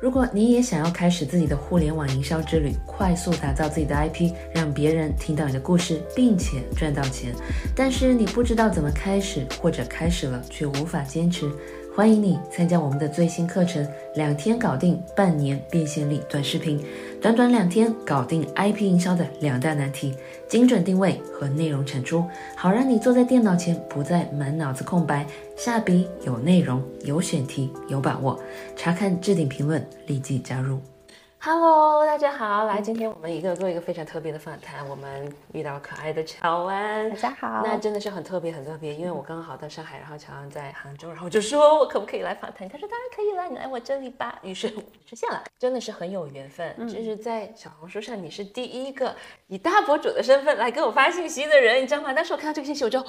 如果你也想要开始自己的互联网营销之旅，快速打造自己的 IP，让别人听到你的故事，并且赚到钱，但是你不知道怎么开始，或者开始了却无法坚持。欢迎你参加我们的最新课程，两天搞定半年变现力短视频，短短两天搞定 IP 营销的两大难题：精准定位和内容产出，好让你坐在电脑前不再满脑子空白，下笔有内容、有选题、有把握。查看置顶评论，立即加入。Hello，大家好，来，今天我们一个做一个非常特别的访谈，我们遇到可爱的乔安，大家好，那真的是很特别，很特别，因为我刚好到上海，然后乔安在杭州，然后我就说我可不可以来访谈，他说当然可以了，你来我这里吧，于是我实现了，真的是很有缘分，就是在小红书上，你是第一个以大博主的身份来给我发信息的人，你知道吗？当时我看到这个信息，我就。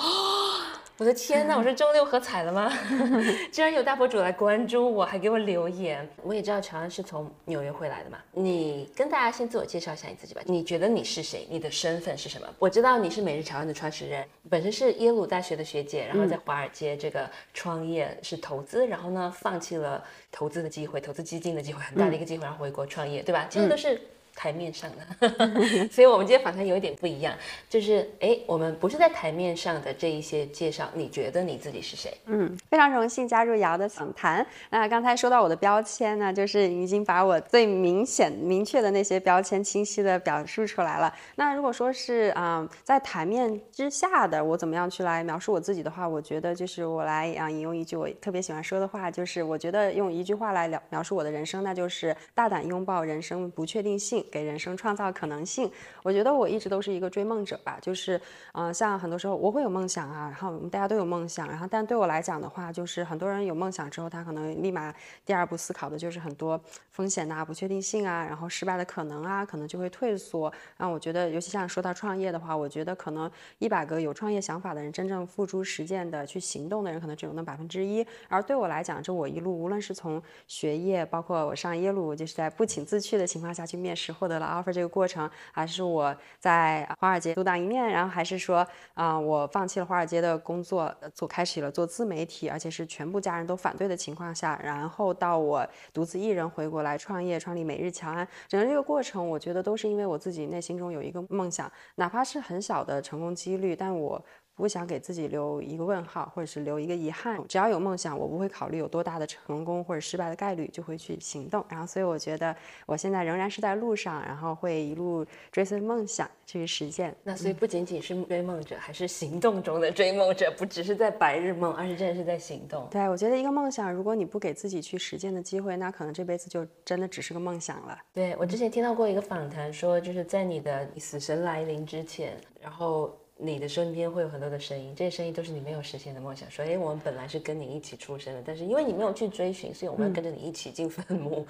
我的天呐，我是中六合彩了吗？居然有大博主来关注我，还给我留言。我也知道乔安是从纽约回来的嘛，你跟大家先自我介绍一下你自己吧。你觉得你是谁？你的身份是什么？我知道你是每日潮安的创始人，本身是耶鲁大学的学姐，然后在华尔街这个创业是投资，然后呢放弃了投资的机会，投资基金的机会很大的一个机会，然后回国创业，对吧？这些都是。台面上的，所以我们今天访谈有一点不一样，就是哎，我们不是在台面上的这一些介绍，你觉得你自己是谁？嗯，非常荣幸加入瑶的访谈。那刚才说到我的标签呢，就是已经把我最明显、明确的那些标签清晰的表述出来了。那如果说是啊，在台面之下的我怎么样去来描述我自己的话，我觉得就是我来啊引用一句我特别喜欢说的话，就是我觉得用一句话来描描述我的人生，那就是大胆拥抱人生不确定性。给人生创造可能性，我觉得我一直都是一个追梦者吧，就是，嗯，像很多时候我会有梦想啊，然后我们大家都有梦想，然后但对我来讲的话，就是很多人有梦想之后，他可能立马第二步思考的就是很多风险呐、不确定性啊，然后失败的可能啊，可能就会退缩。然后我觉得，尤其像说到创业的话，我觉得可能一百个有创业想法的人，真正付诸实践的去行动的人，可能只有那百分之一。而对我来讲，这我一路无论是从学业，包括我上耶鲁，就是在不请自去的情况下去面试。获得了 offer 这个过程，还是我在华尔街独当一面，然后还是说啊，我放弃了华尔街的工作，做开启了做自媒体，而且是全部家人都反对的情况下，然后到我独自一人回国来创业，创立每日乔安，整个这个过程，我觉得都是因为我自己内心中有一个梦想，哪怕是很小的成功几率，但我。不想给自己留一个问号，或者是留一个遗憾。只要有梦想，我不会考虑有多大的成功或者失败的概率，就会去行动。然后，所以我觉得我现在仍然是在路上，然后会一路追随梦想去实现。那所以不仅仅是追梦者，还是行动中的追梦者，不只是在白日梦，而是真的是在行动。对，我觉得一个梦想，如果你不给自己去实践的机会，那可能这辈子就真的只是个梦想了。对我之前听到过一个访谈，说就是在你的死神来临之前，然后。你的身边会有很多的声音，这些声音都是你没有实现的梦想。说，哎，我们本来是跟你一起出生的，但是因为你没有去追寻，所以我们要跟着你一起进坟墓，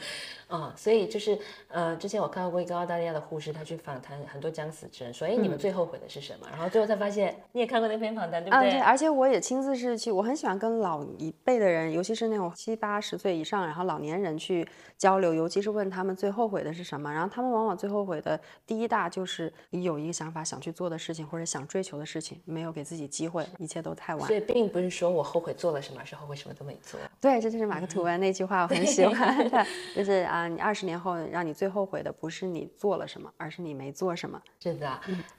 啊，所以就是，呃，之前我看到过一个澳大利亚的护士，他去访谈很多将死之人，说，哎，你们最后悔的是什么？然后最后才发现，你也看过那篇访谈，对不对？对，而且我也亲自是去，我很喜欢跟老一辈的人，尤其是那种七八十岁以上，然后老年人去交流，尤其是问他们最后悔的是什么。然后他们往往最后悔的第一大就是你有一个想法想去做的事情，或者想。追求的事情没有给自己机会，一切都太晚。所以并不是说我后悔做了什么，是后悔什么都没做。对，这就是马克吐温那句话，我很喜欢的，就是啊，你二十年后让你最后悔的不是你做了什么，而是你没做什么。是的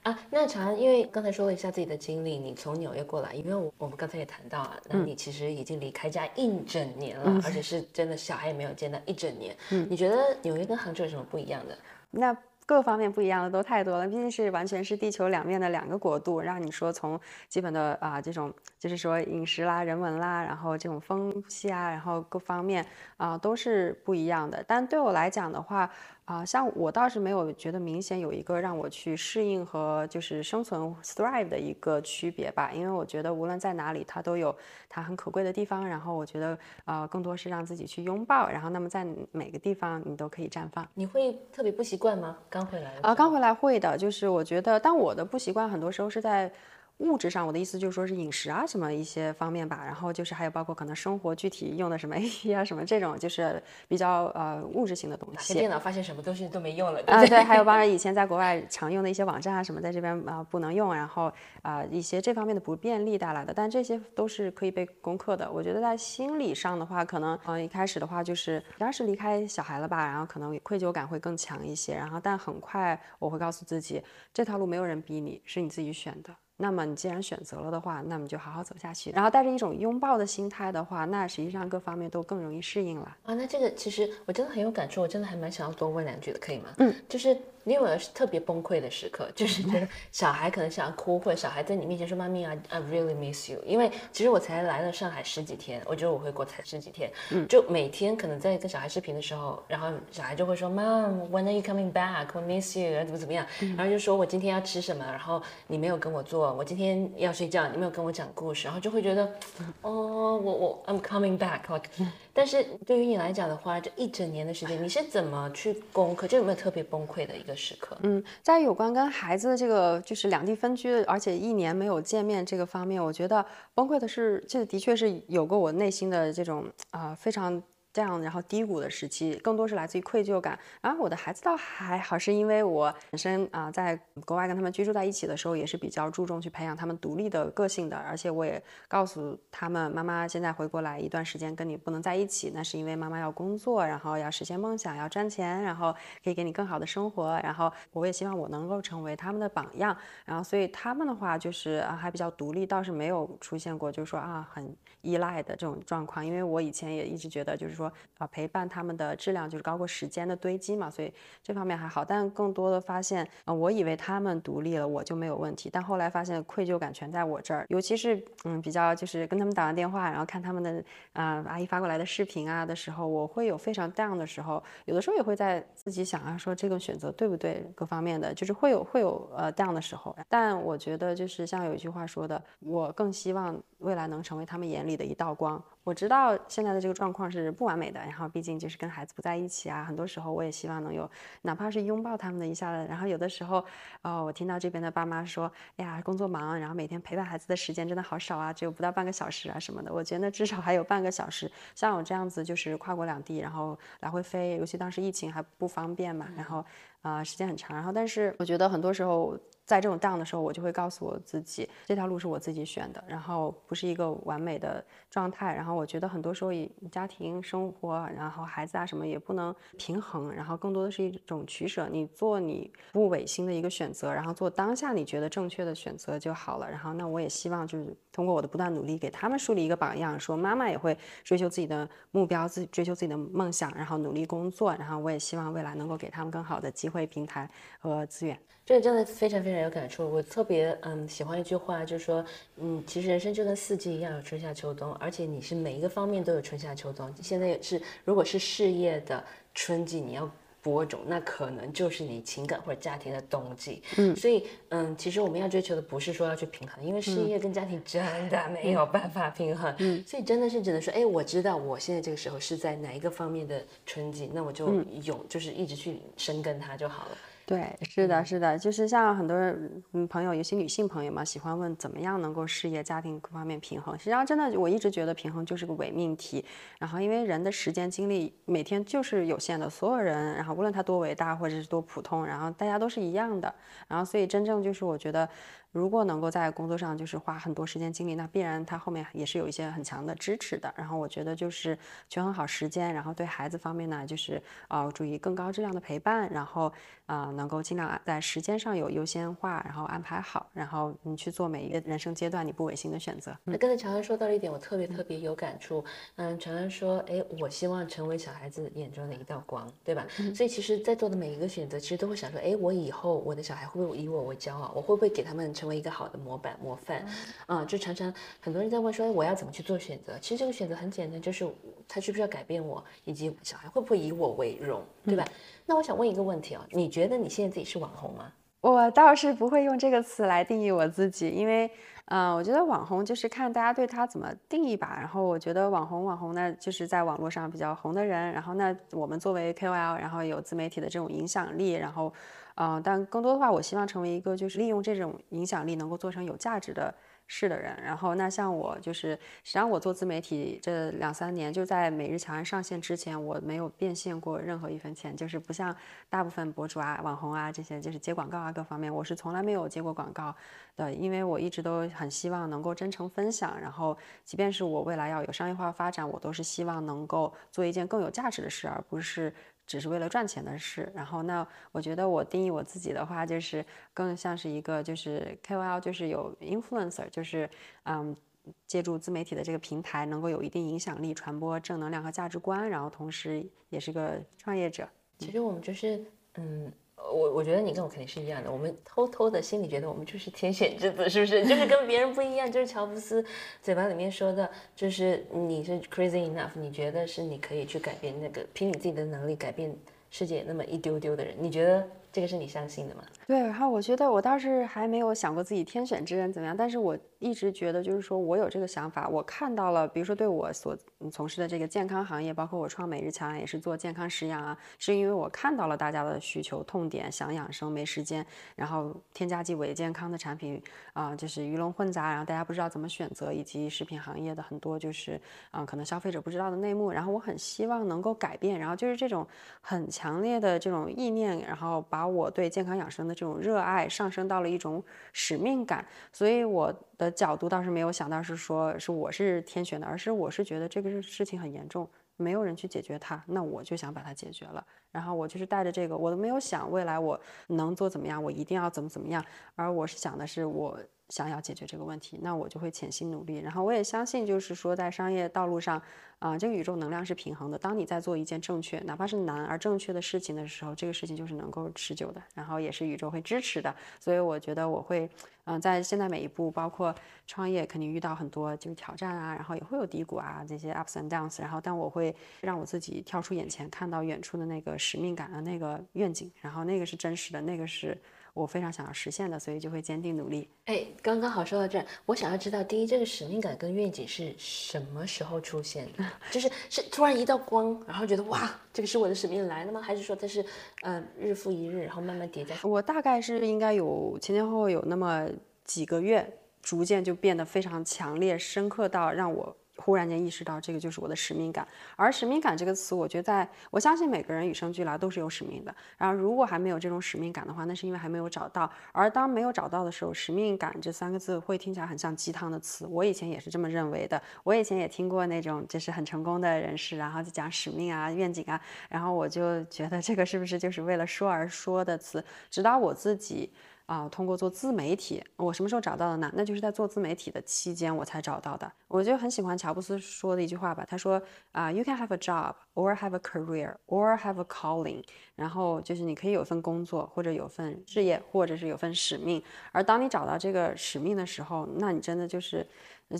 啊，那常因为刚才说了一下自己的经历，你从纽约过来，因为我我们刚才也谈到啊，那你其实已经离开家一整年了，而且是真的小孩也没有见到一整年。嗯，你觉得纽约跟杭州有什么不一样的？那。各方面不一样的都太多了，毕竟是完全是地球两面的两个国度，让你说从基本的啊这种就是说饮食啦、人文啦，然后这种风气啊，然后各方面啊都是不一样的。但对我来讲的话，啊，像我倒是没有觉得明显有一个让我去适应和就是生存 thrive 的一个区别吧，因为我觉得无论在哪里，它都有它很可贵的地方。然后我觉得，呃，更多是让自己去拥抱。然后，那么在每个地方你都可以绽放。你会特别不习惯吗？刚回来啊，刚回来会的，就是我觉得，但我的不习惯很多时候是在。物质上，我的意思就是说是饮食啊什么一些方面吧，然后就是还有包括可能生活具体用的什么 A P 啊什么这种，就是比较呃物质性的东西。电脑发现什么东西都没用了啊，对，还有包括 以前在国外常用的一些网站啊什么，在这边啊不能用，然后啊一些这方面的不便利带来的，但这些都是可以被攻克的。我觉得在心理上的话，可能嗯一开始的话就是当时离开小孩了吧，然后可能愧疚感会更强一些，然后但很快我会告诉自己，这条路没有人逼你，是你自己选的。那么你既然选择了的话，那么就好好走下去。然后带着一种拥抱的心态的话，那实际上各方面都更容易适应了。啊，那这个其实我真的很有感触，我真的还蛮想要多问两句的，可以吗？嗯，就是。你有没有特别崩溃的时刻？就是 觉得小孩可能想要哭，或者小孩在你面前说“妈咪啊，I really miss you”。因为其实我才来了上海十几天，我觉得我回国才十几天，就每天可能在跟小孩视频的时候，然后小孩就会说：“Mom，when are you coming back？我 miss you，怎么怎么样？”然后就说我今天要吃什么，然后你没有跟我做；我今天要睡觉，你没有跟我讲故事，然后就会觉得，哦，我我 I'm coming back，like。但是对于你来讲的话，这一整年的时间，你是怎么去攻克？这有没有特别崩溃的一个时刻？嗯，在有关跟孩子的这个就是两地分居，而且一年没有见面这个方面，我觉得崩溃的是，这的确是有过我内心的这种啊非常。这样，然后低谷的时期更多是来自于愧疚感。然后我的孩子倒还好，是因为我本身啊在国外跟他们居住在一起的时候，也是比较注重去培养他们独立的个性的。而且我也告诉他们，妈妈现在回国来一段时间，跟你不能在一起，那是因为妈妈要工作，然后要实现梦想，要赚钱，然后可以给你更好的生活。然后我也希望我能够成为他们的榜样。然后所以他们的话就是啊还比较独立，倒是没有出现过就是说啊很依赖的这种状况。因为我以前也一直觉得就是说。啊，陪伴他们的质量就是高过时间的堆积嘛，所以这方面还好。但更多的发现，啊，我以为他们独立了，我就没有问题。但后来发现愧疚感全在我这儿，尤其是嗯，比较就是跟他们打完电话，然后看他们的啊阿姨发过来的视频啊的时候，我会有非常 down 的时候，有的时候也会在自己想啊，说这个选择对不对，各方面的，就是会有会有呃 down 的时候。但我觉得就是像有一句话说的，我更希望未来能成为他们眼里的一道光。我知道现在的这个状况是不完美的，然后毕竟就是跟孩子不在一起啊，很多时候我也希望能有，哪怕是拥抱他们的一下子。然后有的时候，哦，我听到这边的爸妈说，哎呀，工作忙，然后每天陪伴孩子的时间真的好少啊，只有不到半个小时啊什么的。我觉得至少还有半个小时，像我这样子就是跨国两地，然后来回飞，尤其当时疫情还不方便嘛，然后啊时间很长，然后但是我觉得很多时候。在这种 down 的时候，我就会告诉我自己，这条路是我自己选的，然后不是一个完美的状态。然后我觉得很多时候，以家庭生活，然后孩子啊什么也不能平衡，然后更多的是一种取舍。你做你不违心的一个选择，然后做当下你觉得正确的选择就好了。然后那我也希望就是通过我的不断努力，给他们树立一个榜样，说妈妈也会追求自己的目标，自己追求自己的梦想，然后努力工作。然后我也希望未来能够给他们更好的机会、平台和资源。这个真的非常非常有感触。我特别嗯喜欢一句话，就是说，嗯，其实人生就跟四季一样，有春夏秋冬，而且你是每一个方面都有春夏秋冬。现在是如果是事业的春季，你要播种，那可能就是你情感或者家庭的冬季。嗯，所以嗯，其实我们要追求的不是说要去平衡，因为事业跟家庭真的没有办法平衡。嗯，所以真的是只能说，哎，我知道我现在这个时候是在哪一个方面的春季，那我就有就是一直去深耕它就好了。对，是的，是的，就是像很多嗯朋友，尤其女性朋友嘛，喜欢问怎么样能够事业、家庭各方面平衡。实际上，真的，我一直觉得平衡就是个伪命题。然后，因为人的时间精力每天就是有限的，所有人，然后无论他多伟大或者是多普通，然后大家都是一样的。然后，所以真正就是我觉得。如果能够在工作上就是花很多时间精力，那必然他后面也是有一些很强的支持的。然后我觉得就是权衡好时间，然后对孩子方面呢，就是呃注意更高质量的陪伴，然后啊能够尽量在时间上有优先化，然后安排好，然后你去做每一个人生阶段你不违心的选择。那刚才乔安说到了一点，我特别特别有感触。嗯，乔安说，哎，我希望成为小孩子眼中的一道光，对吧？所以其实，在做的每一个选择，其实都会想说，哎，我以后我的小孩会不会以我为骄傲？我会不会给他们成成为一个好的模板模范，啊，就常常很多人在问说，我要怎么去做选择？其实这个选择很简单，就是他需不需要改变我，以及小孩会不会以我为荣，对吧？那我想问一个问题啊，你觉得你现在自己是网红吗？我倒是不会用这个词来定义我自己，因为嗯，我觉得网红就是看大家对他怎么定义吧。然后我觉得网红，网红呢就是在网络上比较红的人。然后那我们作为 KOL，然后有自媒体的这种影响力，然后，呃，但更多的话，我希望成为一个就是利用这种影响力能够做成有价值的。事的人，然后那像我就是，实际上我做自媒体这两三年，就在每日强安上线之前，我没有变现过任何一分钱，就是不像大部分博主啊、网红啊这些，就是接广告啊各方面，我是从来没有接过广告的，因为我一直都很希望能够真诚分享，然后即便是我未来要有商业化发展，我都是希望能够做一件更有价值的事，而不是。只是为了赚钱的事，然后那我觉得我定义我自己的话，就是更像是一个就是 KOL，就是有 influencer，就是嗯，借助自媒体的这个平台，能够有一定影响力，传播正能量和价值观，然后同时也是个创业者。其实我们就是嗯。我我觉得你跟我肯定是一样的，我们偷偷的心里觉得我们就是天选之子，是不是？就是跟别人不一样，就是乔布斯嘴巴里面说的，就是你是 crazy enough，你觉得是你可以去改变那个凭你自己的能力改变世界那么一丢丢的人，你觉得？这个是你相信的吗？对，然后我觉得我倒是还没有想过自己天选之人怎么样，但是我一直觉得就是说我有这个想法，我看到了，比如说对我所从事的这个健康行业，包括我创每日强也是做健康食养啊，是因为我看到了大家的需求痛点，想养生没时间，然后添加剂伪健康的产品啊，就是鱼龙混杂，然后大家不知道怎么选择，以及食品行业的很多就是啊可能消费者不知道的内幕，然后我很希望能够改变，然后就是这种很强烈的这种意念，然后把。把我对健康养生的这种热爱上升到了一种使命感，所以我的角度倒是没有想到是说是我是天选的，而是我是觉得这个事情很严重，没有人去解决它，那我就想把它解决了。然后我就是带着这个，我都没有想未来我能做怎么样，我一定要怎么怎么样，而我是想的是我。想要解决这个问题，那我就会潜心努力。然后我也相信，就是说在商业道路上，啊，这个宇宙能量是平衡的。当你在做一件正确，哪怕是难而正确的事情的时候，这个事情就是能够持久的。然后也是宇宙会支持的。所以我觉得我会，嗯，在现在每一步，包括创业，肯定遇到很多就是挑战啊，然后也会有低谷啊，这些 ups and downs。然后但我会让我自己跳出眼前，看到远处的那个使命感的那个愿景，然后那个是真实的，那个是。我非常想要实现的，所以就会坚定努力。哎，刚刚好说到这儿，我想要知道，第一，这个使命感跟愿景是什么时候出现的？就是是突然一道光，然后觉得哇，这个是我的使命来了吗？还是说它是，呃，日复一日，然后慢慢叠加？我大概是应该有前前后后有那么几个月，逐渐就变得非常强烈、深刻到让我。忽然间意识到，这个就是我的使命感。而使命感这个词，我觉得在我相信每个人与生俱来都是有使命的。然后，如果还没有这种使命感的话，那是因为还没有找到。而当没有找到的时候，使命感这三个字会听起来很像鸡汤的词。我以前也是这么认为的。我以前也听过那种就是很成功的人士，然后就讲使命啊、愿景啊，然后我就觉得这个是不是就是为了说而说的词？直到我自己。啊，通过做自媒体，我什么时候找到的呢？那就是在做自媒体的期间，我才找到的。我就很喜欢乔布斯说的一句话吧，他说啊，You can have a job or have a career or have a calling，然后就是你可以有份工作，或者有份事业，或者是有份使命。而当你找到这个使命的时候，那你真的就是。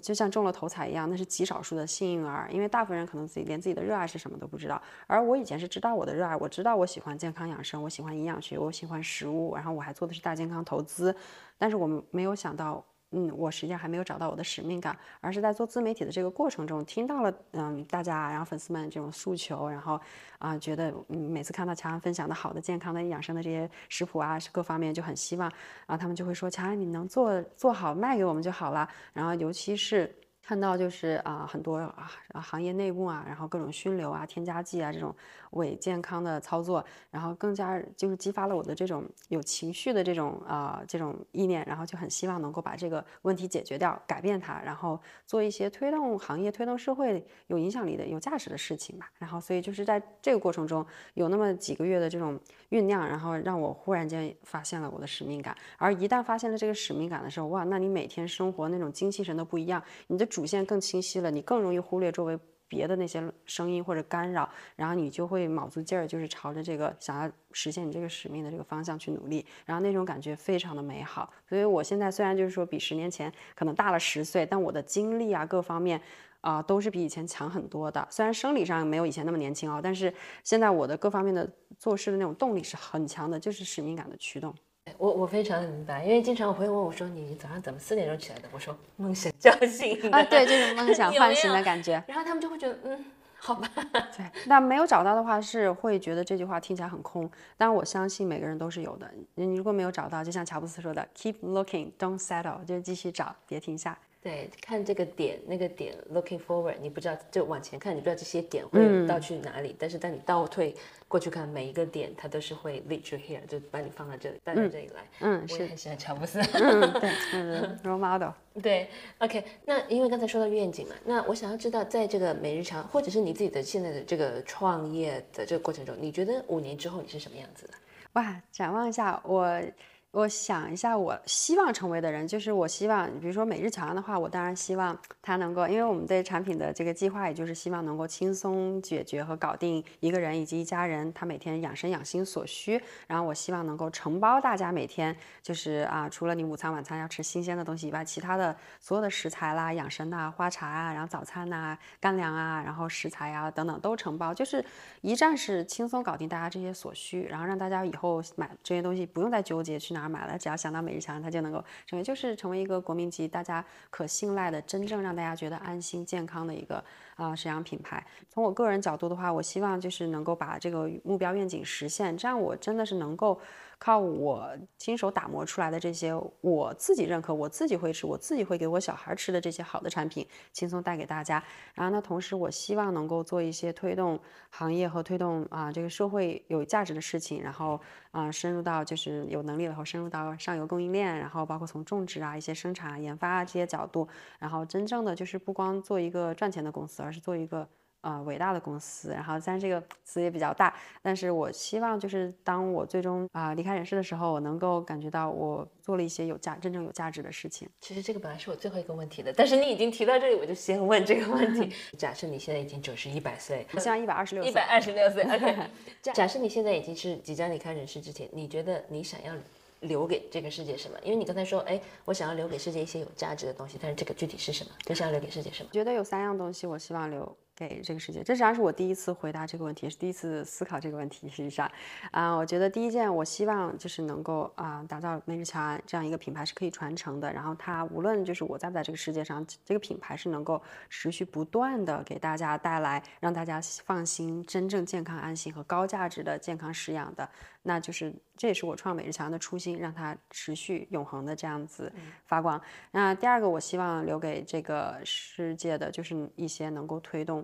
就像中了头彩一样，那是极少数的幸运儿，因为大部分人可能自己连自己的热爱是什么都不知道。而我以前是知道我的热爱，我知道我喜欢健康养生，我喜欢营养学，我喜欢食物，然后我还做的是大健康投资，但是我们没有想到。嗯，我实际上还没有找到我的使命感，而是在做自媒体的这个过程中，听到了嗯大家，然后粉丝们这种诉求，然后啊觉得嗯每次看到乔安分享的好的健康的养生的这些食谱啊，各方面就很希望然啊他们就会说乔安你能做做好卖给我们就好了，然后尤其是。看到就是啊，很多啊行业内幕啊，然后各种熏流啊、添加剂啊这种伪健康的操作，然后更加就是激发了我的这种有情绪的这种啊这种意念，然后就很希望能够把这个问题解决掉，改变它，然后做一些推动行业、推动社会有影响力的、有价值的事情吧。然后所以就是在这个过程中有那么几个月的这种酝酿，然后让我忽然间发现了我的使命感。而一旦发现了这个使命感的时候，哇，那你每天生活那种精气神都不一样，你的。主线更清晰了，你更容易忽略周围别的那些声音或者干扰，然后你就会卯足劲儿，就是朝着这个想要实现你这个使命的这个方向去努力，然后那种感觉非常的美好。所以我现在虽然就是说比十年前可能大了十岁，但我的精力啊各方面啊都是比以前强很多的。虽然生理上没有以前那么年轻啊，但是现在我的各方面的做事的那种动力是很强的，就是使命感的驱动。我我非常明白，因为经常我朋友问我说：“你早上怎么四点钟起来的？”我说：“梦想叫醒的。”啊，对，就是梦想 唤醒的感觉。然后他们就会觉得，嗯，好吧，对，那没有找到的话，是会觉得这句话听起来很空。但我相信每个人都是有的。你如果没有找到，就像乔布斯说的，“Keep looking, don't settle”，就是继续找，别停下。对，看这个点那个点，looking forward，你不知道就往前看，你不知道这些点会嗯到去哪里，但是当你倒退过去看每一个点，它都是会 lead you here，就把你放到这里，带到这里来。嗯，我也很喜欢乔布斯。嗯，对，嗯，role model。对，OK，那因为刚才说到愿景嘛，那我想要知道，在这个每日常或者是你自己的现在的这个创业的这个过程中，你觉得五年之后你是什么样子的？哇，展望一下，我我想一下，我希望成为的人，就是我希望，比如说每日乔安的话，我当然希望他能够，因为我们对产品的这个计划，也就是希望能够轻松解决和搞定一个人以及一家人他每天养生养心所需。然后我希望能够承包大家每天就是啊，除了你午餐晚餐要吃新鲜的东西以外，其他的所有的食材啦、养生呐花茶啊，然后早餐呐、干粮啊，然后食材啊等等都承包，就是一站式轻松搞定大家这些所需，然后让大家以后买这些东西不用再纠结去哪儿买了，只要想到每日强，它就能够成为就是成为一个国民级大家可信赖的，真正让大家觉得安心健康的一个啊沈阳品牌。从我个人角度的话，我希望就是能够把这个目标愿景实现，这样我真的是能够靠我亲手打磨出来的这些我自己认可、我自己会吃、我自己会给我小孩吃的这些好的产品，轻松带给大家。然后呢，同时我希望能够做一些推动行业和推动啊这个社会有价值的事情，然后啊深入到就是有能力了后深入到上游供应链，然后包括从种植啊一些生产、研发啊这些角度，然后真正的就是不光做一个赚钱的公司，而是做一个。呃，伟大的公司，然后虽然这个词也比较大，但是我希望就是当我最终啊、离开人世的时候，我能够感觉到我做了一些有价、真正有价值的事情。其实这个本来是我最后一个问题的，但是你已经提到这里，我就先问这个问题。假设你现在已经九十一百岁，我希望一百二十六岁，一百二十六岁，OK。假假设你现在已经是即将离开人世之前，你觉得你想要留给这个世界什么？因为你刚才说，哎，我想要留给世界一些有价值的东西，但是这个具体是什么？你想要留给世界什么？觉得有三样东西我希望留给这个世界，这实际上是我第一次回答这个问题，也是第一次思考这个问题。实际上，啊、我觉得第一件，我希望就是能够啊、打造每日乔安这样一个品牌是可以传承的，然后它无论就是我在不在这个世界上，这个品牌是能够持续不断的给大家带来让大家放心、真正健康、安心和高价值的健康食养的，那就是这也是我创美日乔安的初心，让它持续永恒的这样子发光。那第二个，我希望留给这个世界的就是一些能够推动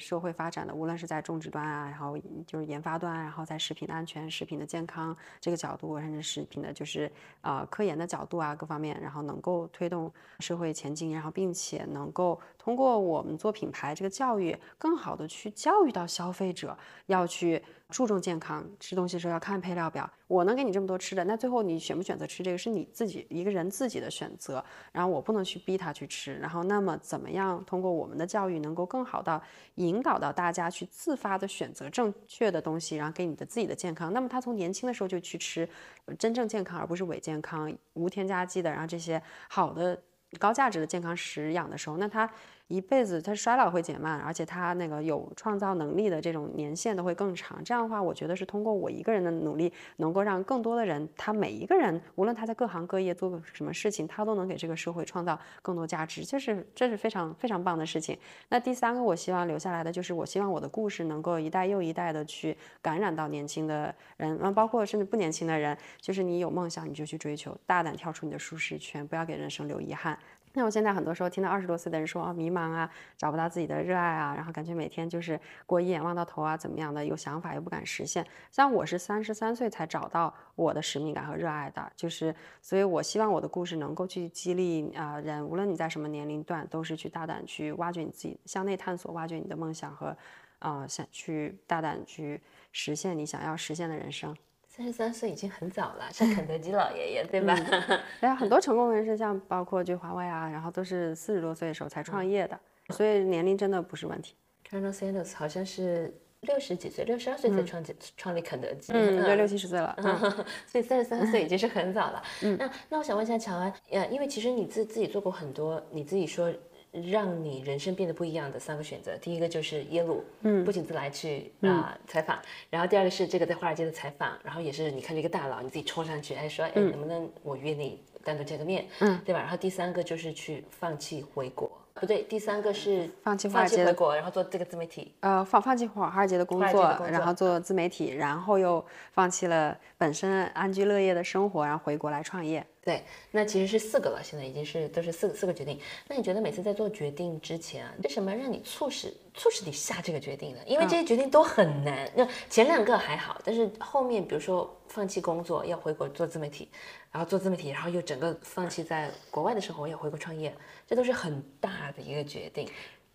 社会发展的，无论是在种植端啊，然后就是研发端，然后在食品的安全、食品的健康这个角度，甚至食品的就是呃科研的角度啊各方面，然后能够推动社会前进，然后并且能够通过我们做品牌这个教育，更好的去教育到消费者要去注重健康，吃东西的时候要看配料表。我能给你这么多吃的，那最后你选不选择吃这个是你自己一个人自己的选择，然后我不能去逼他去吃。然后那么怎么样通过我们的教育，能够更好的引引导到大家去自发的选择正确的东西，然后给你的自己的健康。那么他从年轻的时候就去吃真正健康，而不是伪健康、无添加剂的，然后这些好的高价值的健康食养的时候，那他一辈子他衰老会减慢，而且他那个有创造能力的这种年限都会更长。这样的话，我觉得是通过我一个人的努力，能够让更多的人，他每一个人，无论他在各行各业做个什么事情，他都能给这个社会创造更多价值，这是这是非常非常棒的事情。那第三个，我希望留下来的就是，我希望我的故事能够一代又一代的去感染到年轻的人，那包括甚至不年轻的人，就是你有梦想你就去追求，大胆跳出你的舒适圈，不要给人生留遗憾。那我现在很多时候听到二十多岁的人说啊迷茫啊，找不到自己的热爱啊，然后感觉每天就是过一眼望到头啊，怎么样的，有想法又不敢实现。像我是三十三岁才找到我的使命感和热爱的，就是所以我希望我的故事能够去激励啊、人，无论你在什么年龄段，都是去大胆去挖掘你自己，向内探索，挖掘你的梦想和啊、想去大胆去实现你想要实现的人生。三十三岁已经很早了，像肯德基老爷爷，对吧？对啊，很多成功人士，像包括就华为啊，然后都是四十多岁的时候才创业的，所以年龄真的不是问题。Colonel Sanders 好像是六十几岁，六十二岁才创建、创立肯德基，嗯，对，六七十岁了。嗯 所以三十三岁已经是很早了。嗯，那那我想问一下乔安，呃，因为其实你自自己做过很多，你自己说让你人生变得不一样的三个选择。第一个就是耶鲁，嗯，不请自来去啊采访。然后第二个是这个在华尔街的采访，然后也是你看这个大佬，你自己冲上去，哎说，哎能不能我约你单独见个面，嗯，对吧？然后第三个就是去放弃回国。不对，第三个是放弃华尔街回国，然后做这个自媒体。呃，放放弃华华尔街的工作，然后做自媒体，然后又放弃了本身安居乐业的生活，然后回国来创业。对，那其实是四个了，现在已经是都是四四个决定。那你觉得每次在做决定之前啊，为什么让你促使促使你下这个决定呢？因为这些决定都很难。那前两个还好，但是后面比如说放弃工作要回国做自媒体，然后做自媒体，然后又整个放弃在国外的生活要回国创业，这都是很大的一个决定。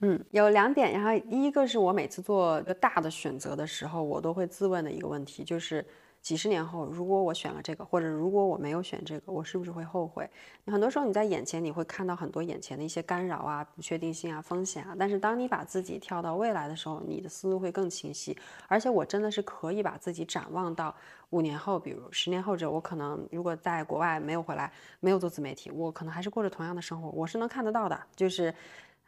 嗯，有两点，然后第一个是我每次做一个大的选择的时候，我都会自问的一个问题，就是。几十年后，如果我选了这个，或者如果我没有选这个，我是不是会后悔？很多时候你在眼前，你会看到很多眼前的一些干扰啊、不确定性啊、风险啊。但是当你把自己跳到未来的时候，你的思路会更清晰。而且我真的是可以把自己展望到五年后，比如十年后，这我可能如果在国外没有回来，没有做自媒体，我可能还是过着同样的生活，我是能看得到的。就是，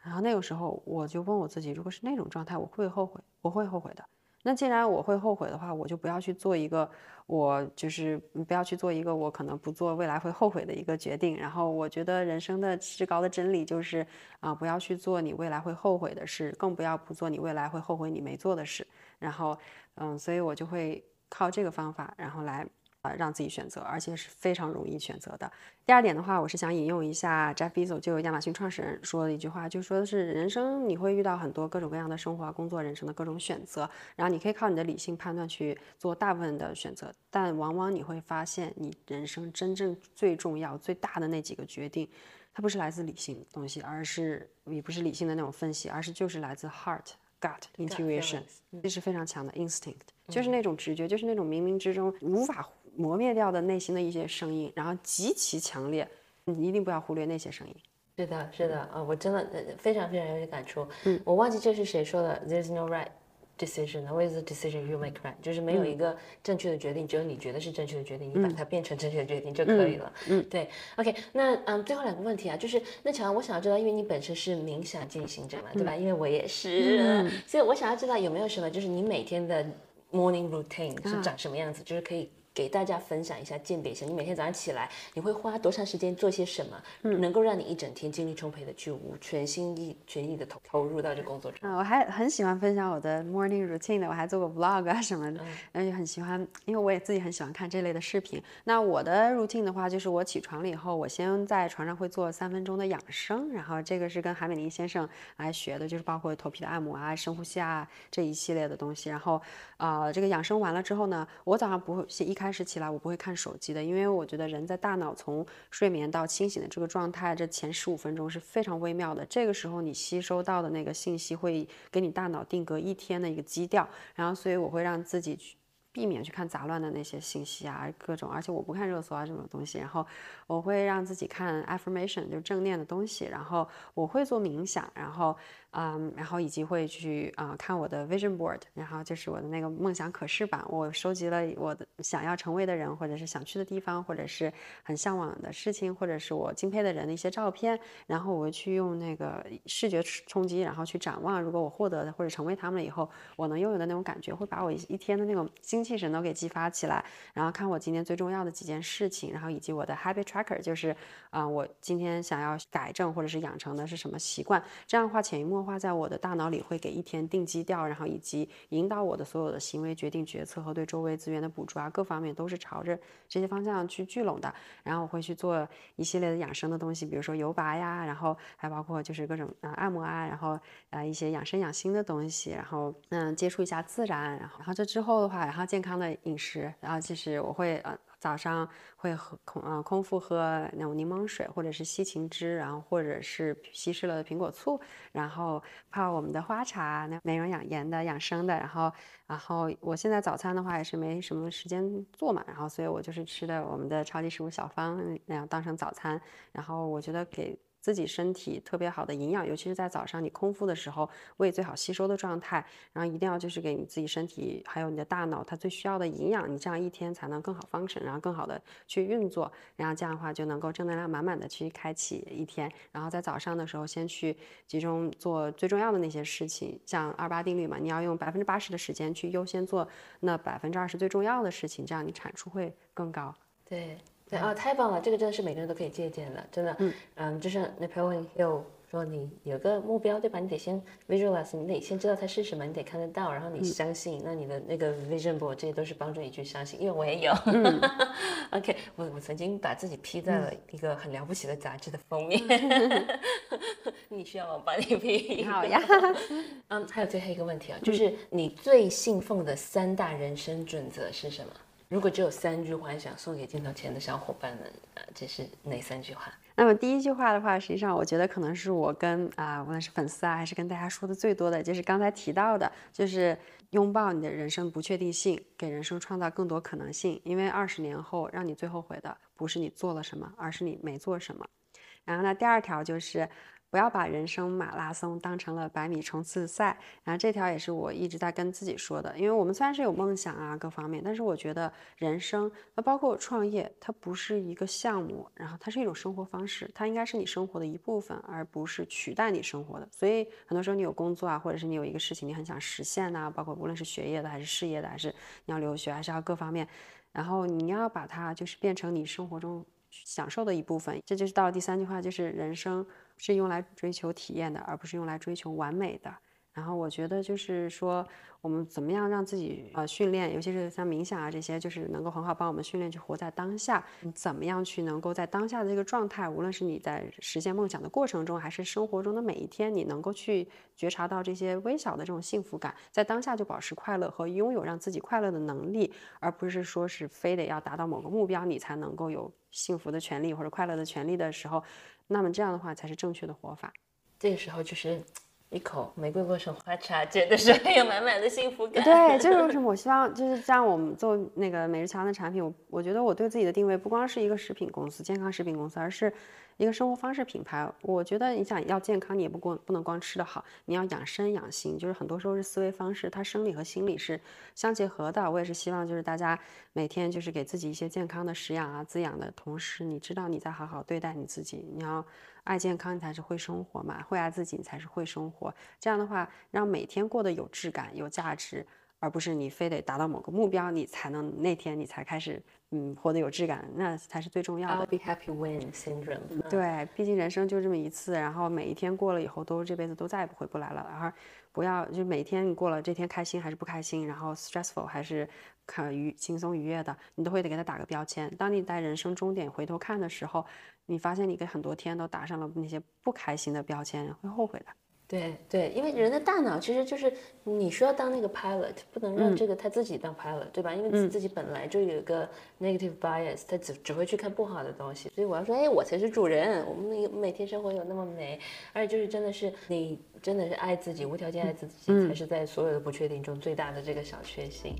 然后那个时候我就问我自己，如果是那种状态，我会不会后悔？我会后悔的。那既然我会后悔的话，我就不要去做一个我就是不要去做一个我可能不做未来会后悔的一个决定。然后我觉得人生的至高的真理就是啊，不要去做你未来会后悔的事，更不要不做你未来会后悔你没做的事。然后嗯，所以我就会靠这个方法，然后来。呃，让自己选择，而且是非常容易选择的。第二点的话，我是想引用一下 Jeff Bezos，就亚马逊创始人说的一句话，就说的是人生你会遇到很多各种各样的生活、工作、人生的各种选择，然后你可以靠你的理性判断去做大部分的选择，但往往你会发现，你人生真正最重要、最大的那几个决定，它不是来自理性的东西，而是也不是理性的那种分析，而是就是来自 heart。Gut intuition，这是非常强的 instinct，就是那种直觉，就是那种冥冥之中无法磨灭掉的内心的一些声音，然后极其强烈，你一定不要忽略那些声音。是的，是的，啊，我真的非常非常有感触。嗯，我忘记这是谁说的，There's no right。decision always the decision you make right，就是没有一个正确的决定，只有你觉得是正确的决定，你把它变成正确的决定就可以了。嗯，对。OK，那嗯，最后两个问题啊，就是那乔，我想要知道，因为你本身是冥想进行者嘛，对吧？因为我也是，所以我想要知道有没有什么，就是你每天的 morning routine 是长什么样子，就是可以。给大家分享一下鉴别一下，你每天早上起来你会花多长时间做些什么，嗯能够让你一整天精力充沛的去无全心意全意的投投入到这工作中。啊，我还很喜欢分享我的 morning routine 的，我还做过 vlog 啊什么的，然后很喜欢，因为我也自己很喜欢看这类的视频。那我的 routine 的话，就是我起床了以后，我先在床上会做三分钟的养生，然后这个是跟韩美林先生来学的，就是包括头皮的按摩啊、深呼吸啊这一系列的东西。然后啊，这个养生完了之后呢，我早上不会先一开。开始起来我不会看手机的，因为我觉得人在大脑从睡眠到清醒的这个状态，这前十五分钟是非常微妙的。这个时候你吸收到的那个信息会给你大脑定格一天的一个基调，然后所以我会让自己去避免去看杂乱的那些信息啊，各种，而且我不看热搜啊这种东西，然后我会让自己看 affirmation 就正念的东西，然后我会做冥想，然后。嗯，然后以及会去啊看我的 vision board，然后就是我的那个梦想可视版，我收集了我的想要成为的人，或者是想去的地方，或者是很向往的事情，或者是我敬佩的人的一些照片，然后我会去用那个视觉冲击，然后去展望，如果我获得的或者成为他们了以后，我能拥有的那种感觉，会把我一天的那种精气神都给激发起来。然后看我今天最重要的几件事情，然后以及我的 habit tracker，就是啊我今天想要改正或者是养成的是什么习惯，这样的话潜移默。化在我的大脑里，会给一天定基调，然后以及引导我的所有的行为、决定、决策和对周围资源的捕捉啊，各方面都是朝着这些方向去聚拢的。然后我会去做一系列的养生的东西，比如说油拔呀，然后还包括就是各种啊按摩啊，然后呃一些养生养心的东西，然后嗯接触一下自然，然后然后这之后的话，然后健康的饮食，然后就是我会呃。早上会喝空啊空腹喝那种柠檬水，或者是西芹汁，然后或者是稀释了的苹果醋，然后泡我们的花茶，那美容养颜的养生的，然后然后我现在早餐的话也是没什么时间做嘛，然后所以我就是吃的我们的超级食物小方那样当成早餐，然后我觉得给。自己身体特别好的营养，尤其是在早上你空腹的时候，胃最好吸收的状态，然后一定要就是给你自己身体还有你的大脑它最需要的营养，你这样一天才能更好 function，然后更好的去运作，然后这样的话就能够正能量满满的去开启一天，然后在早上的时候先去集中做最重要的那些事情，像二八定律嘛，你要用百分之八十的时间去优先做那百分之二十最重要的事情，这样你产出会更高。对。对啊，太棒了！这个真的是每个人都可以借鉴的，真的。嗯嗯，就像 Napoleon Hill 说，你有个目标，对吧？你得先 visualize，你得先知道它是什么，你得看得到，然后你相信，那你的那个 vision board 这些都是帮助你去相信。因为我也有。OK，我我曾经把自己 P 在了一个很了不起的杂志的封面。你需要我帮你 P？好呀。嗯，还有最后一个问题啊，就是你最信奉的三大人生准则是什么？如果只有三句话想送给镜头前的小伙伴们，呃，这是哪三句话？那么第一句话的话，实际上我觉得可能是我跟啊，无论是粉丝啊，还是跟大家说的最多的，就是刚才提到的，就是拥抱你的人生不确定性，给人生创造更多可能性。因为二十年后让你最后悔的不是你做了什么，而是你没做什么。然后呢，第二条就是。不要把人生马拉松当成了百米冲刺赛，然后这条也是我一直在跟自己说的。因为我们虽然是有梦想啊，各方面，但是我觉得人生，那包括创业，它不是一个项目，然后它是一种生活方式，它应该是你生活的一部分，而不是取代你生活的。所以很多时候你有工作啊，或者是你有一个事情你很想实现呐，包括无论是学业的还是事业的，还是你要留学，还是要各方面，然后你要把它就是变成你生活中享受的一部分。这就是到了第三句话，就是人生。是用来追求体验的，而不是用来追求完美的。然后我觉得就是说，我们怎么样让自己呃训练，尤其是像冥想啊这些，就是能够很好帮我们训练去活在当下。你怎么样去能够在当下的这个状态，无论是你在实现梦想的过程中，还是生活中的每一天，你能够去觉察到这些微小的这种幸福感，在当下就保持快乐和拥有让自己快乐的能力，而不是说是非得要达到某个目标你才能够有幸福的权利或者快乐的权利的时候。那么这样的话才是正确的活法。这个时候就是一口玫瑰过程花茶，真的是很有满满的幸福感。对，就是为什么我希望就是像我们做那个每日强的产品，我我觉得我对自己的定位不光是一个食品公司、健康食品公司，而是。一个生活方式品牌，我觉得你想要健康，你也不光不能光吃得好，你要养生养心，就是很多时候是思维方式，它生理和心理是相结合的。我也是希望就是大家每天就是给自己一些健康的食养啊滋养的同时，你知道你在好好对待你自己，你要爱健康，你才是会生活嘛，会爱自己，你才是会生活。这样的话，让每天过得有质感、有价值。而不是你非得达到某个目标，你才能那天你才开始嗯活得有质感，那才是最重要的。Be happy when syndrome。对，毕竟人生就这么一次，然后每一天过了以后，都这辈子都再也不回不来了。然后不要就每天你过了这天开心还是不开心，然后 stressful 还是可愉轻松愉悦的，你都会得给他打个标签。当你在人生终点回头看的时候，你发现你给很多天都打上了那些不开心的标签，会后悔的。对对，因为人的大脑其实就是你需要当那个 pilot，不能让这个他自己当 pilot，对吧？因为自己本来就有一个 negative bias，他只只会去看不好的东西。所以我要说，哎，我才是主人，我们每每天生活有那么美，而且就是真的是你真的是爱自己，无条件爱自己，才是在所有的不确定中最大的这个小确幸。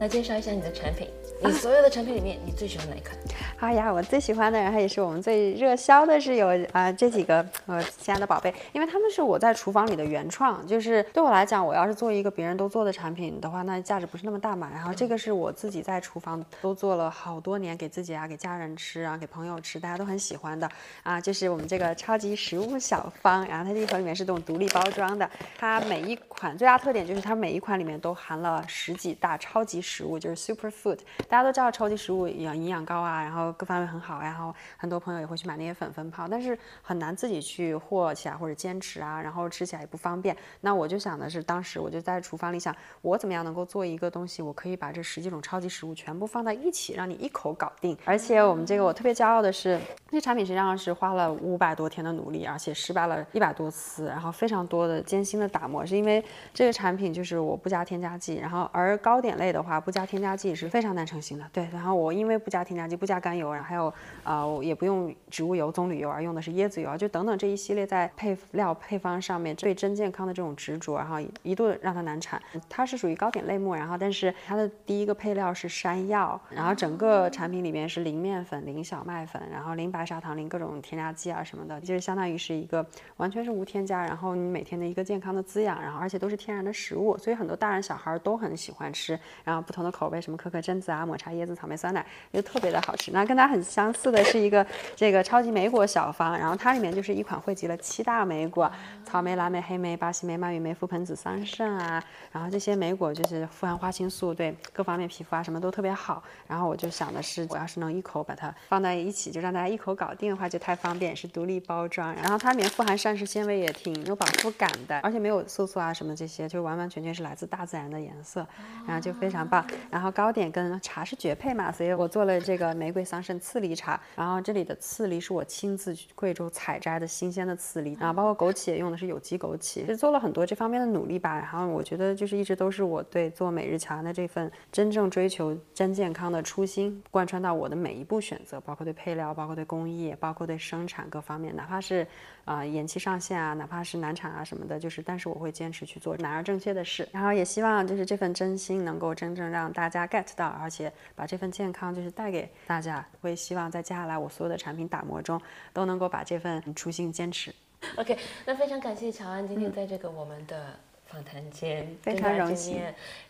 那介绍一下你的产品。你所有的产品里面，你最喜欢哪一款？好 呀，我最喜欢的，然后也是我们最热销的，是有啊这几个呃亲爱的宝贝，因为他们是我在厨房里的原创，就是对我来讲，我要是做一个别人都做的产品的话，那价值不是那么大嘛。然后这个是我自己在厨房都做了好多年，给自己啊，给家人吃啊，给朋友吃，大家都很喜欢的啊，就是我们这个超级食物小方，然后它这一盒里面是这种独立包装的，它每一款最大特点就是它每一款里面都含了十几大超级食物，就是 super food。大家都知道超级食物养营养高啊，然后各方面很好，然后很多朋友也会去买那些粉粉泡，但是很难自己去和起来或者坚持啊，然后吃起来也不方便。那我就想的是，当时我就在厨房里想，我怎么样能够做一个东西，我可以把这十几种超级食物全部放在一起，让你一口搞定。而且我们这个我特别骄傲的是，这产品实际上是花了五百多天的努力，而且失败了一百多次，然后非常多的艰辛的打磨，是因为这个产品就是我不加添加剂，然后而糕点类的话不加添加剂是非常难成型的。对，然后我因为不加添加剂、不加甘油，然后还有呃也不用植物油、棕榈油，而用的是椰子油，就等等这一系列在配料配方上面对真健康的这种执着，然后一度让它难产。它是属于糕点类目，然后但是它的第一个配料是山药，然后整个产品里面是零面粉、零小麦粉，然后零白砂糖、零各种添加剂啊什么的，就是相当于是一个完全是无添加，然后你每天的一个健康的滋养，然后而且都是天然的食物，所以很多大人小孩都很喜欢吃，然后不同的口味，什么可可榛子啊、抹茶椰子、草莓酸奶，就特别的好吃。那跟它很相似的是一个这个超级莓果小方，然后它里面就是一款汇集了七大莓果：草莓、蓝莓、黑莓、巴西莓、蔓越莓、覆盆子、桑葚啊，然后这些莓果就是富含花青素，对各方面皮肤啊什么都特别好。然后我就想的是，我要是能一口把它放在一起，就让大家一口搞定的话，就太方便，是独立包装。然后它里面富含膳食纤维，也挺有饱腹感的，而且没有色素啊什么这些，就完完全全是来自大自然的颜色，然后就非常棒。然后糕点跟茶是绝配嘛，所以我做了这个玫瑰桑葚刺梨茶。然后这里的刺梨是我亲自去贵州采摘的新鲜的刺梨，然后包括枸杞也用的是有机枸杞，是做了很多这方面的努力吧。然后我觉得就是一直都是我对做每日乔安的这份真正追求真健康的初心贯穿到我的每一步选择，包括对配料，包括对工艺，包括对生产各方面，哪怕是啊延期上线啊，哪怕是难产啊什么的，就是但是我会坚持去做男儿正确的事。然后也希望就是这份真心能够真正让大家 get 到，而且把这份健康就是带给大家。会希望在接下来我所有的产品打磨中都能够把这份初心坚持。OK，那非常感谢乔安今天在这个我们的访谈间嗯非跟大家常荣幸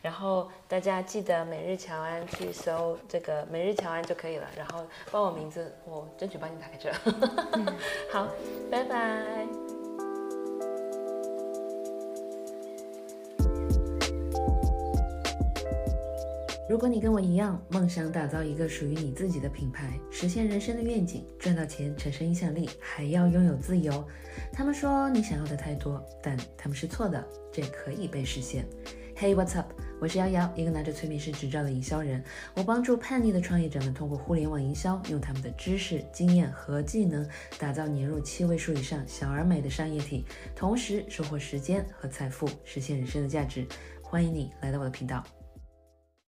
然后大家记得每日乔安去搜这个每日乔安就可以了，然后报我名字，我争取帮你打个折。嗯 好，拜拜。如果你跟我一样，梦想打造一个属于你自己的品牌，实现人生的愿景，赚到钱，产生影响力，还要拥有自由。他们说你想要的太多，但他们是错的，这可以被实现。Hey, what's up？我是瑶瑶，一个拿着催眠师执照的营销人。我帮助叛逆的创业者们通过互联网营销，用他们的知识、经验和技能，打造年入七位数以上小而美的商业体，同时收获时间和财富，实现人生的价值。欢迎你来到我的频道。